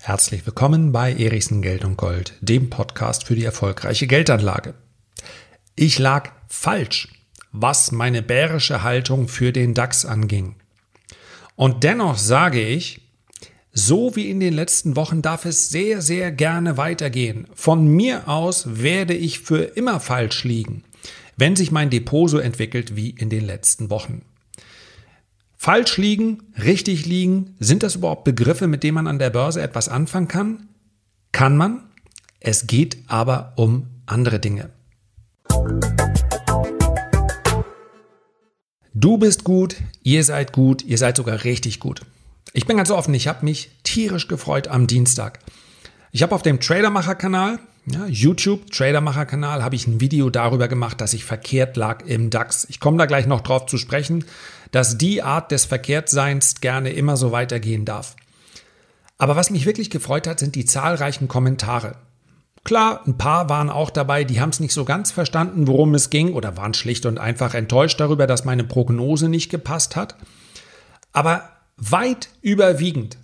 Herzlich willkommen bei Erichsen Geld und Gold, dem Podcast für die erfolgreiche Geldanlage. Ich lag falsch, was meine bärische Haltung für den DAX anging. Und dennoch sage ich, so wie in den letzten Wochen darf es sehr, sehr gerne weitergehen. Von mir aus werde ich für immer falsch liegen, wenn sich mein Depot so entwickelt wie in den letzten Wochen. Falsch liegen, richtig liegen, sind das überhaupt Begriffe, mit denen man an der Börse etwas anfangen kann? Kann man. Es geht aber um andere Dinge. Du bist gut, ihr seid gut, ihr seid sogar richtig gut. Ich bin ganz offen, ich habe mich tierisch gefreut am Dienstag. Ich habe auf dem Tradermacher-Kanal, ja, YouTube Tradermacher-Kanal, habe ich ein Video darüber gemacht, dass ich verkehrt lag im DAX. Ich komme da gleich noch drauf zu sprechen dass die Art des Verkehrtseins gerne immer so weitergehen darf. Aber was mich wirklich gefreut hat, sind die zahlreichen Kommentare. Klar, ein paar waren auch dabei, die haben es nicht so ganz verstanden, worum es ging oder waren schlicht und einfach enttäuscht darüber, dass meine Prognose nicht gepasst hat. Aber weit überwiegend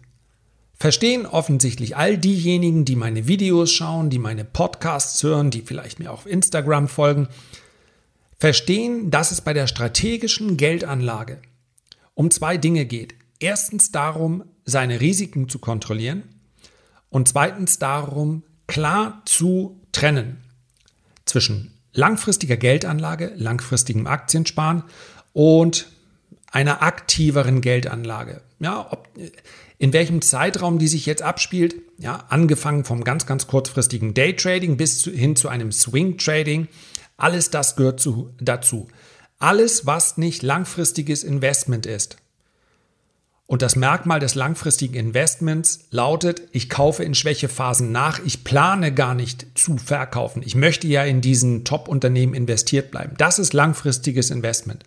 verstehen offensichtlich all diejenigen, die meine Videos schauen, die meine Podcasts hören, die vielleicht mir auf Instagram folgen, verstehen, dass es bei der strategischen Geldanlage um zwei Dinge geht. Erstens darum, seine Risiken zu kontrollieren und zweitens darum, klar zu trennen zwischen langfristiger Geldanlage, langfristigem Aktiensparen und einer aktiveren Geldanlage. Ja, ob, in welchem Zeitraum die sich jetzt abspielt, ja, angefangen vom ganz, ganz kurzfristigen Daytrading bis zu, hin zu einem Swing Trading, alles das gehört zu, dazu. Alles, was nicht langfristiges Investment ist. Und das Merkmal des langfristigen Investments lautet, ich kaufe in Schwächephasen nach, ich plane gar nicht zu verkaufen. Ich möchte ja in diesen Top-Unternehmen investiert bleiben. Das ist langfristiges Investment.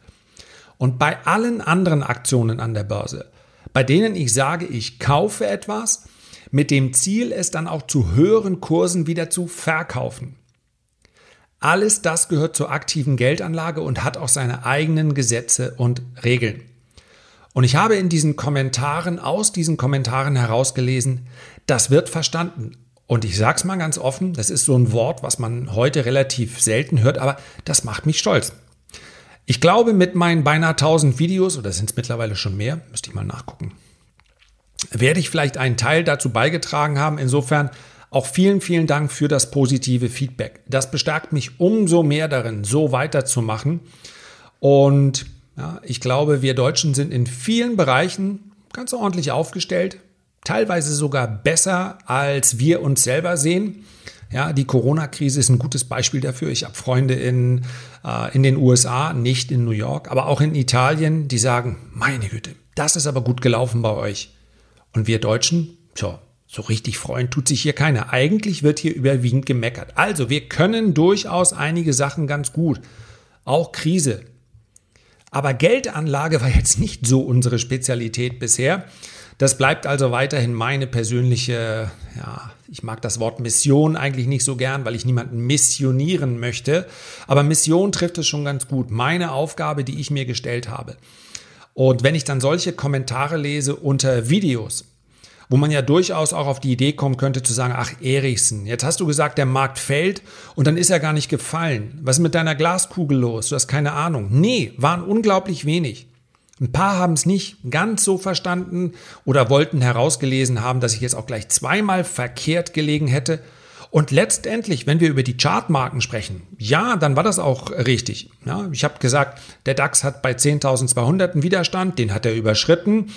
Und bei allen anderen Aktionen an der Börse, bei denen ich sage, ich kaufe etwas, mit dem Ziel, es dann auch zu höheren Kursen wieder zu verkaufen. Alles das gehört zur aktiven Geldanlage und hat auch seine eigenen Gesetze und Regeln. Und ich habe in diesen Kommentaren, aus diesen Kommentaren herausgelesen, das wird verstanden. Und ich sage es mal ganz offen, das ist so ein Wort, was man heute relativ selten hört, aber das macht mich stolz. Ich glaube, mit meinen beinahe 1000 Videos, oder sind es mittlerweile schon mehr, müsste ich mal nachgucken, werde ich vielleicht einen Teil dazu beigetragen haben. Insofern auch vielen, vielen Dank für das positive Feedback. Das bestärkt mich umso mehr darin, so weiterzumachen. Und ja, ich glaube, wir Deutschen sind in vielen Bereichen ganz ordentlich aufgestellt, teilweise sogar besser, als wir uns selber sehen. Ja, die Corona-Krise ist ein gutes Beispiel dafür. Ich habe Freunde in, äh, in den USA, nicht in New York, aber auch in Italien, die sagen, meine Güte, das ist aber gut gelaufen bei euch. Und wir Deutschen, tja, so richtig freuen tut sich hier keiner. Eigentlich wird hier überwiegend gemeckert. Also, wir können durchaus einige Sachen ganz gut. Auch Krise. Aber Geldanlage war jetzt nicht so unsere Spezialität bisher. Das bleibt also weiterhin meine persönliche, ja, ich mag das Wort Mission eigentlich nicht so gern, weil ich niemanden missionieren möchte. Aber Mission trifft es schon ganz gut. Meine Aufgabe, die ich mir gestellt habe. Und wenn ich dann solche Kommentare lese unter Videos, wo man ja durchaus auch auf die Idee kommen könnte zu sagen, ach Erichsen, jetzt hast du gesagt, der Markt fällt und dann ist er gar nicht gefallen. Was ist mit deiner Glaskugel los? Du hast keine Ahnung. Nee, waren unglaublich wenig. Ein paar haben es nicht ganz so verstanden oder wollten herausgelesen haben, dass ich jetzt auch gleich zweimal verkehrt gelegen hätte. Und letztendlich, wenn wir über die Chartmarken sprechen, ja, dann war das auch richtig. Ja, ich habe gesagt, der DAX hat bei 10.200 einen Widerstand, den hat er überschritten.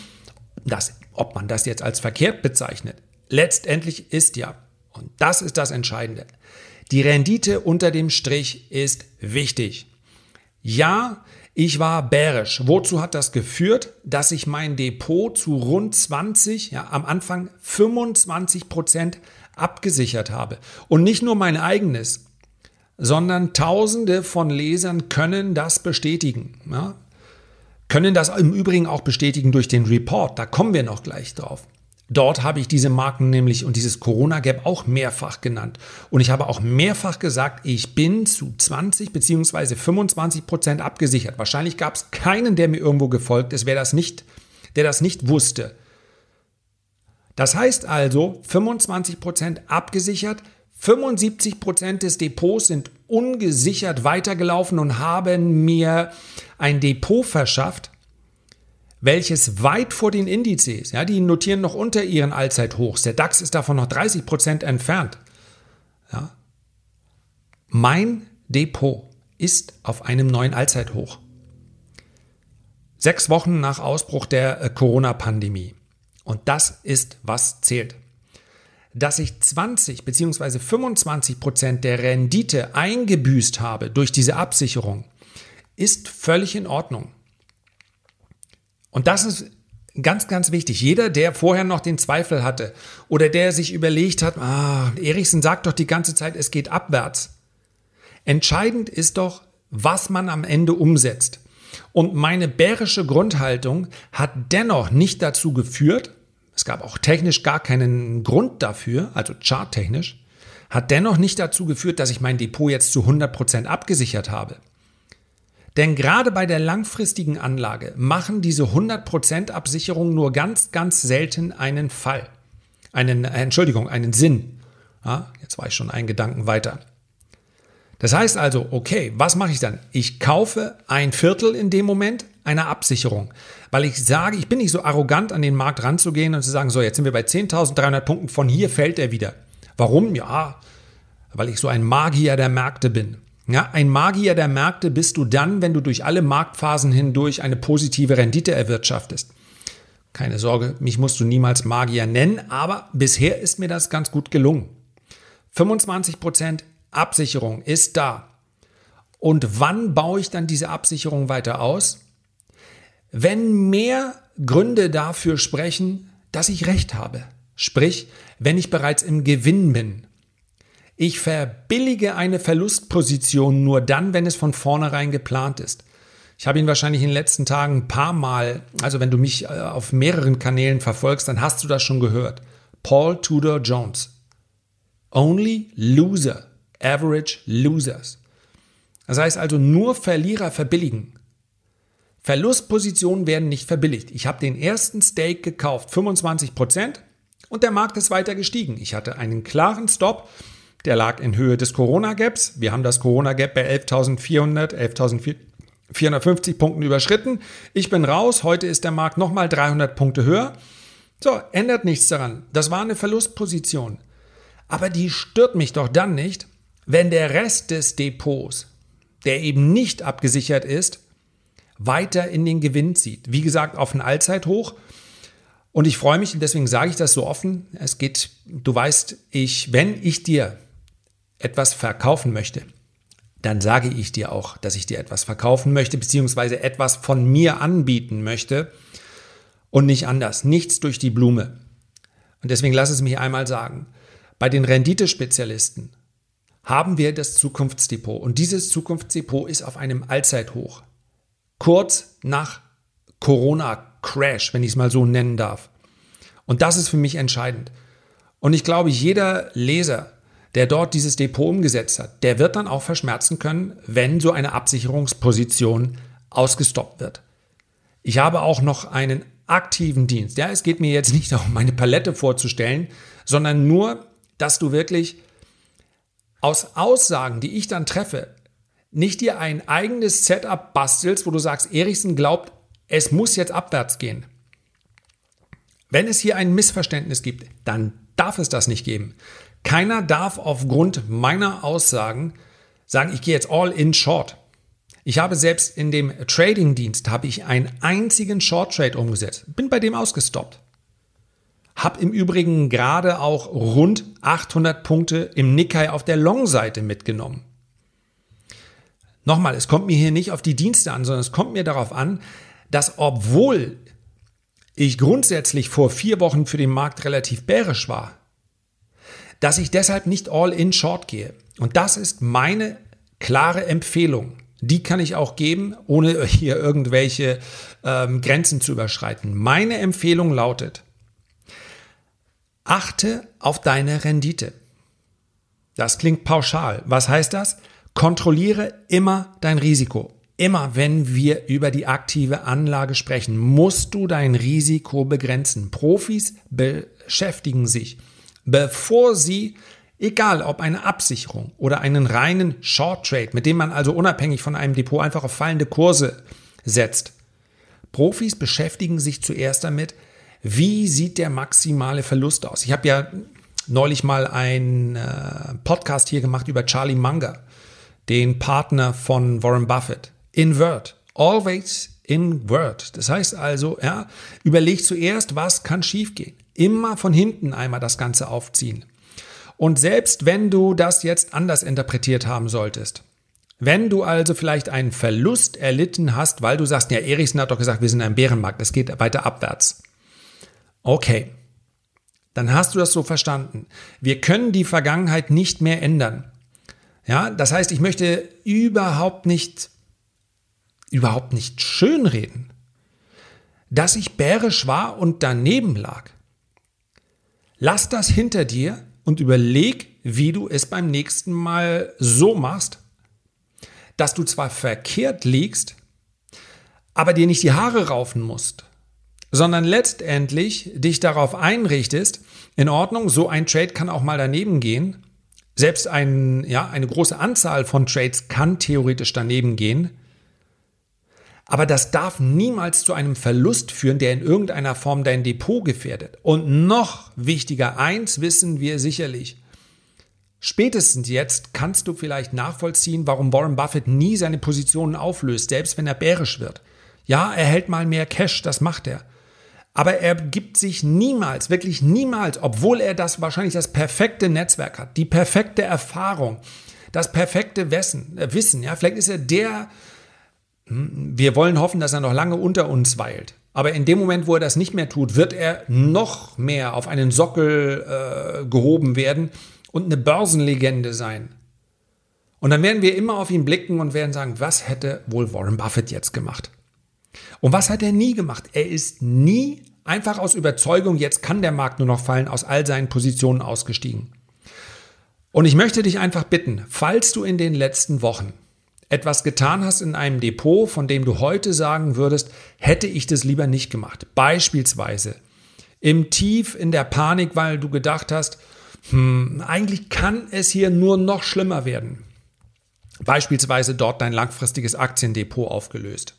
Das ob man das jetzt als verkehrt bezeichnet, letztendlich ist ja, und das ist das Entscheidende, die Rendite unter dem Strich ist wichtig. Ja, ich war bärisch. Wozu hat das geführt? Dass ich mein Depot zu rund 20, ja, am Anfang 25 Prozent abgesichert habe. Und nicht nur mein eigenes, sondern Tausende von Lesern können das bestätigen. Ja? Können das im Übrigen auch bestätigen durch den Report. Da kommen wir noch gleich drauf. Dort habe ich diese Marken nämlich und dieses Corona Gap auch mehrfach genannt. Und ich habe auch mehrfach gesagt, ich bin zu 20 bzw. 25 Prozent abgesichert. Wahrscheinlich gab es keinen, der mir irgendwo gefolgt ist, wer das nicht der das nicht wusste. Das heißt also 25% abgesichert, 75% des Depots sind ungesichert weitergelaufen und haben mir ein Depot verschafft, welches weit vor den Indizes, ja, die notieren noch unter ihren Allzeithochs. Der DAX ist davon noch 30 Prozent entfernt. Ja. Mein Depot ist auf einem neuen Allzeithoch. Sechs Wochen nach Ausbruch der äh, Corona-Pandemie. Und das ist, was zählt. Dass ich 20 bzw. 25 Prozent der Rendite eingebüßt habe durch diese Absicherung, ist völlig in Ordnung. Und das ist ganz, ganz wichtig. Jeder, der vorher noch den Zweifel hatte oder der sich überlegt hat, ah, Erichsen sagt doch die ganze Zeit, es geht abwärts. Entscheidend ist doch, was man am Ende umsetzt. Und meine bärische Grundhaltung hat dennoch nicht dazu geführt, es gab auch technisch gar keinen Grund dafür, also charttechnisch, hat dennoch nicht dazu geführt, dass ich mein Depot jetzt zu 100% abgesichert habe. Denn gerade bei der langfristigen Anlage machen diese 100% Absicherung nur ganz, ganz selten einen Fall. Einen, äh, Entschuldigung, einen Sinn. Ja, jetzt war ich schon einen Gedanken weiter. Das heißt also, okay, was mache ich dann? Ich kaufe ein Viertel in dem Moment einer Absicherung, weil ich sage, ich bin nicht so arrogant an den Markt ranzugehen und zu sagen, so, jetzt sind wir bei 10.300 Punkten, von hier fällt er wieder. Warum? Ja, weil ich so ein Magier der Märkte bin. Ja, ein Magier der Märkte bist du dann, wenn du durch alle Marktphasen hindurch eine positive Rendite erwirtschaftest. Keine Sorge, mich musst du niemals Magier nennen, aber bisher ist mir das ganz gut gelungen. 25% Absicherung ist da. Und wann baue ich dann diese Absicherung weiter aus? Wenn mehr Gründe dafür sprechen, dass ich recht habe. Sprich, wenn ich bereits im Gewinn bin. Ich verbillige eine Verlustposition nur dann, wenn es von vornherein geplant ist. Ich habe ihn wahrscheinlich in den letzten Tagen ein paar Mal, also wenn du mich äh, auf mehreren Kanälen verfolgst, dann hast du das schon gehört. Paul Tudor Jones. Only loser, average losers. Das heißt also, nur Verlierer verbilligen. Verlustpositionen werden nicht verbilligt. Ich habe den ersten Stake gekauft, 25 Prozent, und der Markt ist weiter gestiegen. Ich hatte einen klaren Stop der lag in Höhe des Corona-Gaps. Wir haben das Corona-Gap bei 11.400, 11.450 Punkten überschritten. Ich bin raus. Heute ist der Markt nochmal 300 Punkte höher. So, ändert nichts daran. Das war eine Verlustposition. Aber die stört mich doch dann nicht, wenn der Rest des Depots, der eben nicht abgesichert ist, weiter in den Gewinn zieht. Wie gesagt, auf ein Allzeithoch. Und ich freue mich, und deswegen sage ich das so offen. Es geht, du weißt, ich, wenn ich dir etwas verkaufen möchte, dann sage ich dir auch, dass ich dir etwas verkaufen möchte, beziehungsweise etwas von mir anbieten möchte und nicht anders. Nichts durch die Blume. Und deswegen lass es mich einmal sagen. Bei den Renditespezialisten haben wir das Zukunftsdepot und dieses Zukunftsdepot ist auf einem Allzeithoch. Kurz nach Corona-Crash, wenn ich es mal so nennen darf. Und das ist für mich entscheidend. Und ich glaube, jeder Leser, der dort dieses Depot umgesetzt hat, der wird dann auch verschmerzen können, wenn so eine Absicherungsposition ausgestoppt wird. Ich habe auch noch einen aktiven Dienst. Ja, es geht mir jetzt nicht darum, meine Palette vorzustellen, sondern nur, dass du wirklich aus Aussagen, die ich dann treffe, nicht dir ein eigenes Setup bastelst, wo du sagst, Erichsen glaubt, es muss jetzt abwärts gehen. Wenn es hier ein Missverständnis gibt, dann darf es das nicht geben. Keiner darf aufgrund meiner Aussagen sagen, ich gehe jetzt all in short. Ich habe selbst in dem Trading-Dienst habe ich einen einzigen Short Trade umgesetzt. Bin bei dem ausgestoppt. Hab im Übrigen gerade auch rund 800 Punkte im Nikkei auf der Long-Seite mitgenommen. Nochmal, es kommt mir hier nicht auf die Dienste an, sondern es kommt mir darauf an, dass obwohl ich grundsätzlich vor vier Wochen für den Markt relativ bärisch war, dass ich deshalb nicht all in short gehe. Und das ist meine klare Empfehlung. Die kann ich auch geben, ohne hier irgendwelche ähm, Grenzen zu überschreiten. Meine Empfehlung lautet, achte auf deine Rendite. Das klingt pauschal. Was heißt das? Kontrolliere immer dein Risiko. Immer wenn wir über die aktive Anlage sprechen, musst du dein Risiko begrenzen. Profis beschäftigen sich, bevor sie, egal ob eine Absicherung oder einen reinen Short Trade, mit dem man also unabhängig von einem Depot einfach auf fallende Kurse setzt. Profis beschäftigen sich zuerst damit, wie sieht der maximale Verlust aus. Ich habe ja neulich mal einen äh, Podcast hier gemacht über Charlie Munger, den Partner von Warren Buffett. Invert. Always invert. Das heißt also, ja, überleg zuerst, was kann schiefgehen. Immer von hinten einmal das Ganze aufziehen. Und selbst wenn du das jetzt anders interpretiert haben solltest, wenn du also vielleicht einen Verlust erlitten hast, weil du sagst, ja, Erichsen hat doch gesagt, wir sind ein Bärenmarkt, es geht weiter abwärts. Okay, dann hast du das so verstanden. Wir können die Vergangenheit nicht mehr ändern. Ja, das heißt, ich möchte überhaupt nicht überhaupt nicht schönreden, dass ich bärisch war und daneben lag. Lass das hinter dir und überleg, wie du es beim nächsten Mal so machst, dass du zwar verkehrt liegst, aber dir nicht die Haare raufen musst, sondern letztendlich dich darauf einrichtest, in Ordnung, so ein Trade kann auch mal daneben gehen. Selbst ein, ja, eine große Anzahl von Trades kann theoretisch daneben gehen. Aber das darf niemals zu einem Verlust führen, der in irgendeiner Form dein Depot gefährdet. Und noch wichtiger, eins wissen wir sicherlich. Spätestens jetzt kannst du vielleicht nachvollziehen, warum Warren Buffett nie seine Positionen auflöst, selbst wenn er bärisch wird. Ja, er hält mal mehr Cash, das macht er. Aber er gibt sich niemals, wirklich niemals, obwohl er das wahrscheinlich das perfekte Netzwerk hat, die perfekte Erfahrung, das perfekte Wissen, äh, Wissen ja, vielleicht ist er der wir wollen hoffen, dass er noch lange unter uns weilt. Aber in dem Moment, wo er das nicht mehr tut, wird er noch mehr auf einen Sockel äh, gehoben werden und eine Börsenlegende sein. Und dann werden wir immer auf ihn blicken und werden sagen, was hätte wohl Warren Buffett jetzt gemacht? Und was hat er nie gemacht? Er ist nie einfach aus Überzeugung, jetzt kann der Markt nur noch fallen, aus all seinen Positionen ausgestiegen. Und ich möchte dich einfach bitten, falls du in den letzten Wochen etwas getan hast in einem Depot, von dem du heute sagen würdest, hätte ich das lieber nicht gemacht. Beispielsweise im Tief in der Panik, weil du gedacht hast, hm, eigentlich kann es hier nur noch schlimmer werden. Beispielsweise dort dein langfristiges Aktiendepot aufgelöst.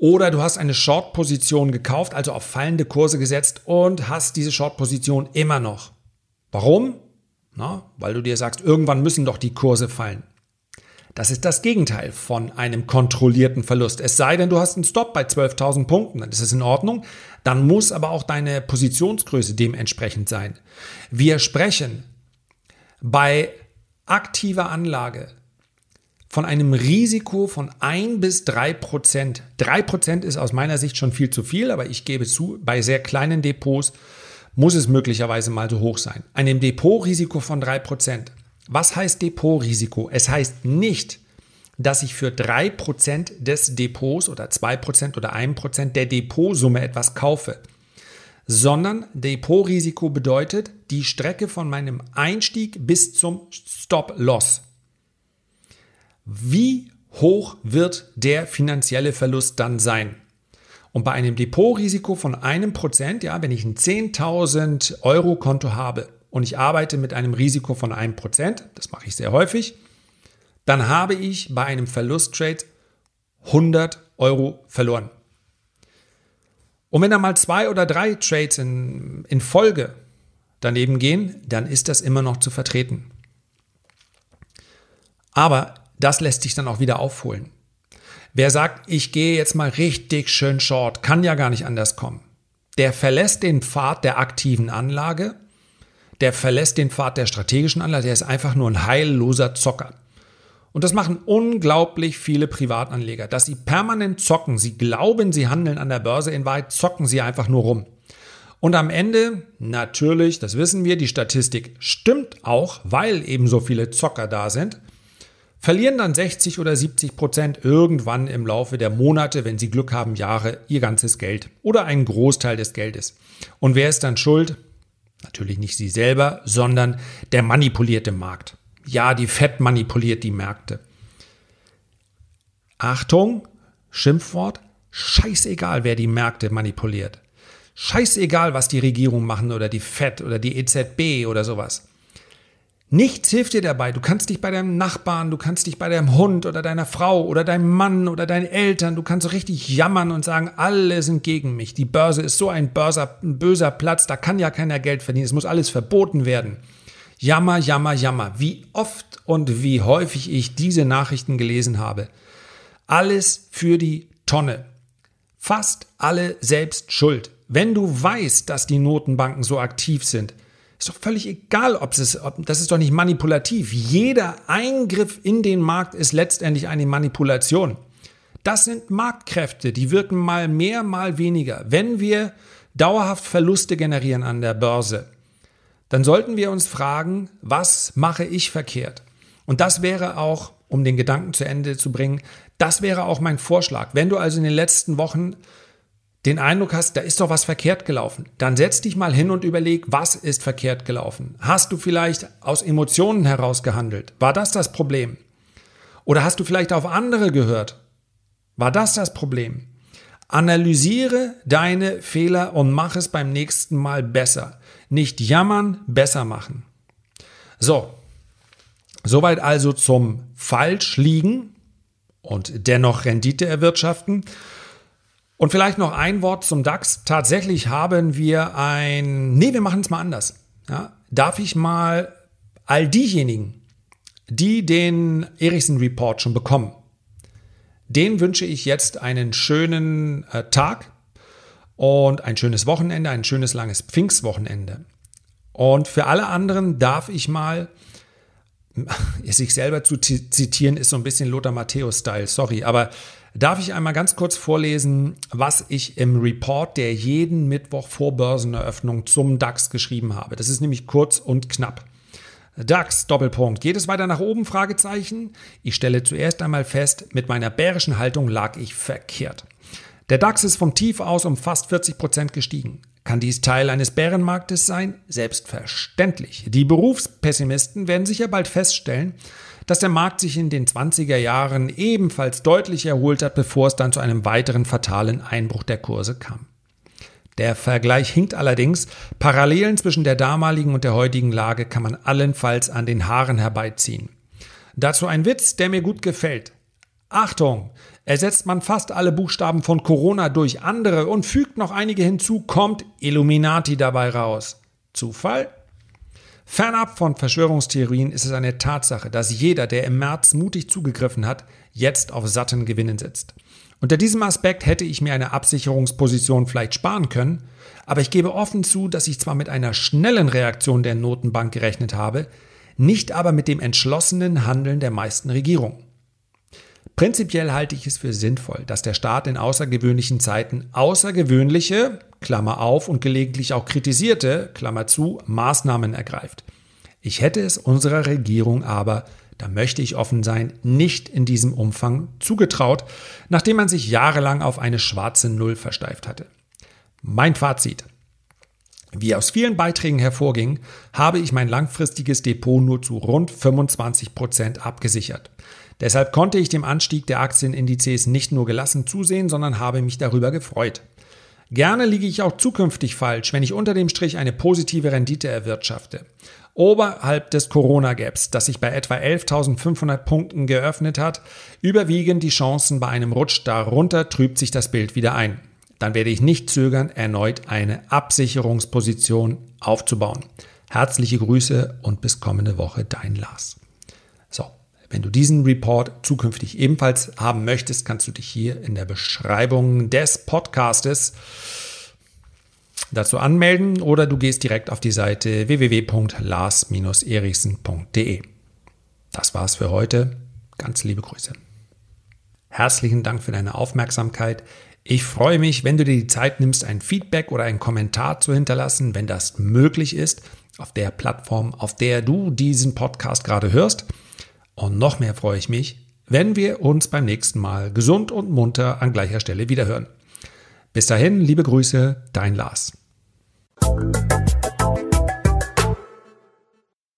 Oder du hast eine Short-Position gekauft, also auf fallende Kurse gesetzt und hast diese Short-Position immer noch. Warum? Na, weil du dir sagst, irgendwann müssen doch die Kurse fallen. Das ist das Gegenteil von einem kontrollierten Verlust. Es sei denn, du hast einen Stop bei 12.000 Punkten, dann ist es in Ordnung. Dann muss aber auch deine Positionsgröße dementsprechend sein. Wir sprechen bei aktiver Anlage von einem Risiko von 1 bis 3 Prozent. 3 Prozent ist aus meiner Sicht schon viel zu viel, aber ich gebe zu, bei sehr kleinen Depots muss es möglicherweise mal so hoch sein. Einem Depotrisiko von 3 Prozent was heißt Depotrisiko? Es heißt nicht, dass ich für 3% des Depots oder 2% oder 1% der Depotsumme etwas kaufe, sondern Depotrisiko bedeutet die Strecke von meinem Einstieg bis zum Stop-Loss. Wie hoch wird der finanzielle Verlust dann sein? Und bei einem Depotrisiko von einem Prozent, ja, wenn ich ein 10.000 Euro Konto habe und ich arbeite mit einem Risiko von 1%, das mache ich sehr häufig, dann habe ich bei einem Verlusttrade 100 Euro verloren. Und wenn da mal zwei oder drei Trades in, in Folge daneben gehen, dann ist das immer noch zu vertreten. Aber das lässt sich dann auch wieder aufholen. Wer sagt, ich gehe jetzt mal richtig schön short, kann ja gar nicht anders kommen. Der verlässt den Pfad der aktiven Anlage der verlässt den Pfad der strategischen Anlage, der ist einfach nur ein heilloser Zocker. Und das machen unglaublich viele Privatanleger, dass sie permanent zocken. Sie glauben, sie handeln an der Börse, in Wahrheit zocken sie einfach nur rum. Und am Ende, natürlich, das wissen wir, die Statistik stimmt auch, weil eben so viele Zocker da sind, verlieren dann 60 oder 70 Prozent irgendwann im Laufe der Monate, wenn sie Glück haben, Jahre, ihr ganzes Geld oder einen Großteil des Geldes. Und wer ist dann schuld? Natürlich nicht sie selber, sondern der manipulierte Markt. Ja, die Fed manipuliert die Märkte. Achtung, Schimpfwort, scheißegal, wer die Märkte manipuliert. Scheißegal, was die Regierung machen oder die FED oder die EZB oder sowas. Nichts hilft dir dabei. Du kannst dich bei deinem Nachbarn, du kannst dich bei deinem Hund oder deiner Frau oder deinem Mann oder deinen Eltern, du kannst so richtig jammern und sagen, alle sind gegen mich. Die Börse ist so ein, Börser, ein böser Platz, da kann ja keiner Geld verdienen. Es muss alles verboten werden. Jammer, jammer, jammer. Wie oft und wie häufig ich diese Nachrichten gelesen habe. Alles für die Tonne. Fast alle selbst schuld. Wenn du weißt, dass die Notenbanken so aktiv sind, ist doch völlig egal, ob es, ob, das ist doch nicht manipulativ. Jeder Eingriff in den Markt ist letztendlich eine Manipulation. Das sind Marktkräfte, die wirken mal mehr, mal weniger. Wenn wir dauerhaft Verluste generieren an der Börse, dann sollten wir uns fragen, was mache ich verkehrt? Und das wäre auch, um den Gedanken zu Ende zu bringen, das wäre auch mein Vorschlag. Wenn du also in den letzten Wochen den Eindruck hast, da ist doch was verkehrt gelaufen, dann setz dich mal hin und überleg, was ist verkehrt gelaufen? Hast du vielleicht aus Emotionen heraus gehandelt? War das das Problem? Oder hast du vielleicht auf andere gehört? War das das Problem? Analysiere deine Fehler und mach es beim nächsten Mal besser. Nicht jammern, besser machen. So, soweit also zum Falschliegen und dennoch Rendite erwirtschaften. Und vielleicht noch ein Wort zum DAX. Tatsächlich haben wir ein, nee, wir machen es mal anders. Ja, darf ich mal all diejenigen, die den Erichsen Report schon bekommen, den wünsche ich jetzt einen schönen äh, Tag und ein schönes Wochenende, ein schönes langes Pfingstwochenende. Und für alle anderen darf ich mal, sich selber zu zitieren, ist so ein bisschen Lothar Matthäus-Style, sorry, aber Darf ich einmal ganz kurz vorlesen, was ich im Report der jeden Mittwoch vor Börseneröffnung zum DAX geschrieben habe. Das ist nämlich kurz und knapp. DAX, Doppelpunkt. Geht es weiter nach oben? Fragezeichen. Ich stelle zuerst einmal fest, mit meiner bärischen Haltung lag ich verkehrt. Der DAX ist vom Tief aus um fast 40 Prozent gestiegen. Kann dies Teil eines Bärenmarktes sein? Selbstverständlich. Die Berufspessimisten werden sicher bald feststellen, dass der Markt sich in den 20er Jahren ebenfalls deutlich erholt hat, bevor es dann zu einem weiteren fatalen Einbruch der Kurse kam. Der Vergleich hinkt allerdings. Parallelen zwischen der damaligen und der heutigen Lage kann man allenfalls an den Haaren herbeiziehen. Dazu ein Witz, der mir gut gefällt. Achtung! Ersetzt man fast alle Buchstaben von Corona durch andere und fügt noch einige hinzu, kommt Illuminati dabei raus. Zufall? Fernab von Verschwörungstheorien ist es eine Tatsache, dass jeder, der im März mutig zugegriffen hat, jetzt auf satten Gewinnen sitzt. Unter diesem Aspekt hätte ich mir eine Absicherungsposition vielleicht sparen können, aber ich gebe offen zu, dass ich zwar mit einer schnellen Reaktion der Notenbank gerechnet habe, nicht aber mit dem entschlossenen Handeln der meisten Regierungen. Prinzipiell halte ich es für sinnvoll, dass der Staat in außergewöhnlichen Zeiten außergewöhnliche, Klammer auf, und gelegentlich auch kritisierte, Klammer zu, Maßnahmen ergreift. Ich hätte es unserer Regierung aber, da möchte ich offen sein, nicht in diesem Umfang zugetraut, nachdem man sich jahrelang auf eine schwarze Null versteift hatte. Mein Fazit. Wie aus vielen Beiträgen hervorging, habe ich mein langfristiges Depot nur zu rund 25 Prozent abgesichert. Deshalb konnte ich dem Anstieg der Aktienindizes nicht nur gelassen zusehen, sondern habe mich darüber gefreut. Gerne liege ich auch zukünftig falsch, wenn ich unter dem Strich eine positive Rendite erwirtschafte. Oberhalb des Corona-Gaps, das sich bei etwa 11.500 Punkten geöffnet hat, überwiegen die Chancen bei einem Rutsch, darunter trübt sich das Bild wieder ein. Dann werde ich nicht zögern, erneut eine Absicherungsposition aufzubauen. Herzliche Grüße und bis kommende Woche, dein Lars. Wenn du diesen Report zukünftig ebenfalls haben möchtest, kannst du dich hier in der Beschreibung des Podcastes dazu anmelden oder du gehst direkt auf die Seite www.lars-erichsen.de. Das war's für heute. Ganz liebe Grüße. Herzlichen Dank für deine Aufmerksamkeit. Ich freue mich, wenn du dir die Zeit nimmst, ein Feedback oder einen Kommentar zu hinterlassen, wenn das möglich ist, auf der Plattform, auf der du diesen Podcast gerade hörst. Und noch mehr freue ich mich, wenn wir uns beim nächsten Mal gesund und munter an gleicher Stelle wiederhören. Bis dahin, liebe Grüße, dein Lars.